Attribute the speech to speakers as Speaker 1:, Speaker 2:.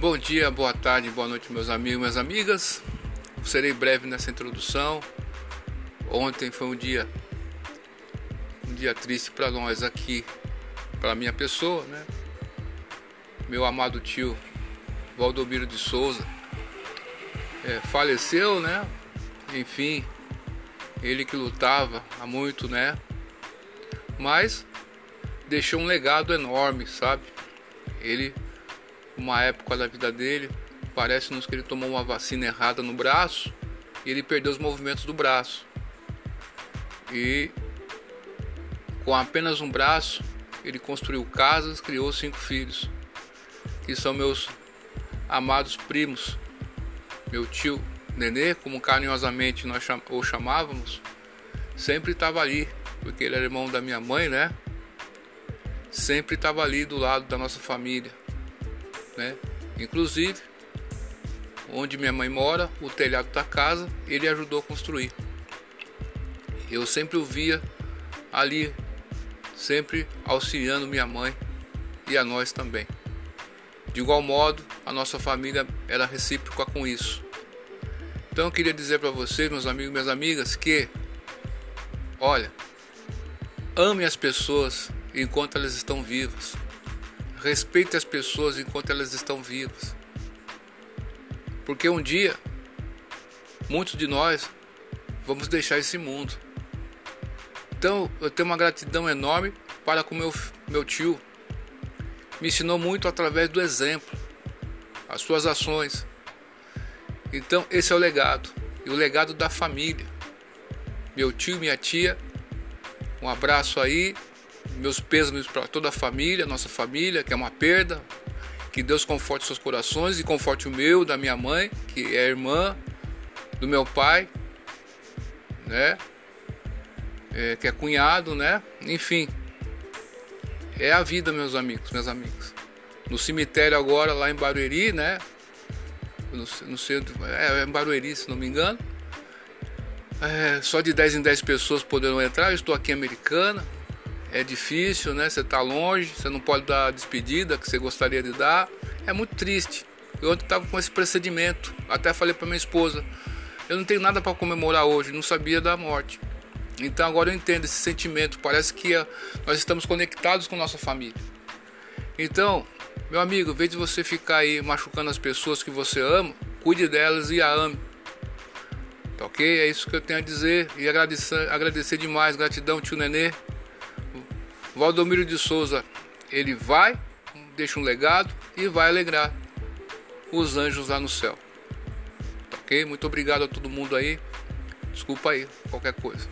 Speaker 1: Bom dia, boa tarde, boa noite, meus amigos minhas amigas. Serei breve nessa introdução. Ontem foi um dia um dia triste para nós aqui, para minha pessoa, né? Meu amado tio Valdomiro de Souza é, faleceu, né? Enfim, ele que lutava há muito, né? Mas deixou um legado enorme, sabe? Ele uma época da vida dele, parece-nos que ele tomou uma vacina errada no braço e ele perdeu os movimentos do braço. E com apenas um braço, ele construiu casas, criou cinco filhos, que são meus amados primos. Meu tio Nenê, como carinhosamente nós o chamávamos, sempre estava ali, porque ele era irmão da minha mãe, né? Sempre estava ali do lado da nossa família né? Inclusive, onde minha mãe mora, o telhado da casa, ele ajudou a construir. Eu sempre o via ali, sempre auxiliando minha mãe e a nós também. De igual modo, a nossa família era recíproca com isso. Então eu queria dizer para vocês, meus amigos e minhas amigas, que olha, ame as pessoas enquanto elas estão vivas. Respeite as pessoas enquanto elas estão vivas. Porque um dia, muitos de nós vamos deixar esse mundo. Então, eu tenho uma gratidão enorme para com meu, meu tio. Me ensinou muito através do exemplo, as suas ações. Então, esse é o legado. E o legado da família. Meu tio minha tia, um abraço aí meus pêsames para toda a família, nossa família, que é uma perda. Que Deus conforte seus corações e conforte o meu, da minha mãe, que é irmã do meu pai, né? É, que é cunhado, né? Enfim, é a vida, meus amigos, meus amigos. No cemitério agora, lá em Barueri, né? No, no centro, é, é em Barueri, se não me engano. É, só de 10 em 10 pessoas poderão entrar. Eu estou aqui em Americana, é difícil, né? Você está longe, você não pode dar a despedida que você gostaria de dar. É muito triste. Eu ontem estava com esse procedimento. Até falei para minha esposa: eu não tenho nada para comemorar hoje, não sabia da morte. Então agora eu entendo esse sentimento. Parece que eh, nós estamos conectados com nossa família. Então, meu amigo, em vez de você ficar aí machucando as pessoas que você ama, cuide delas e a ame. Tá ok? É isso que eu tenho a dizer. E agradecer, agradecer demais. Gratidão, tio Nenê. Valdomiro de Souza, ele vai, deixa um legado e vai alegrar os anjos lá no céu. Ok? Muito obrigado a todo mundo aí. Desculpa aí qualquer coisa.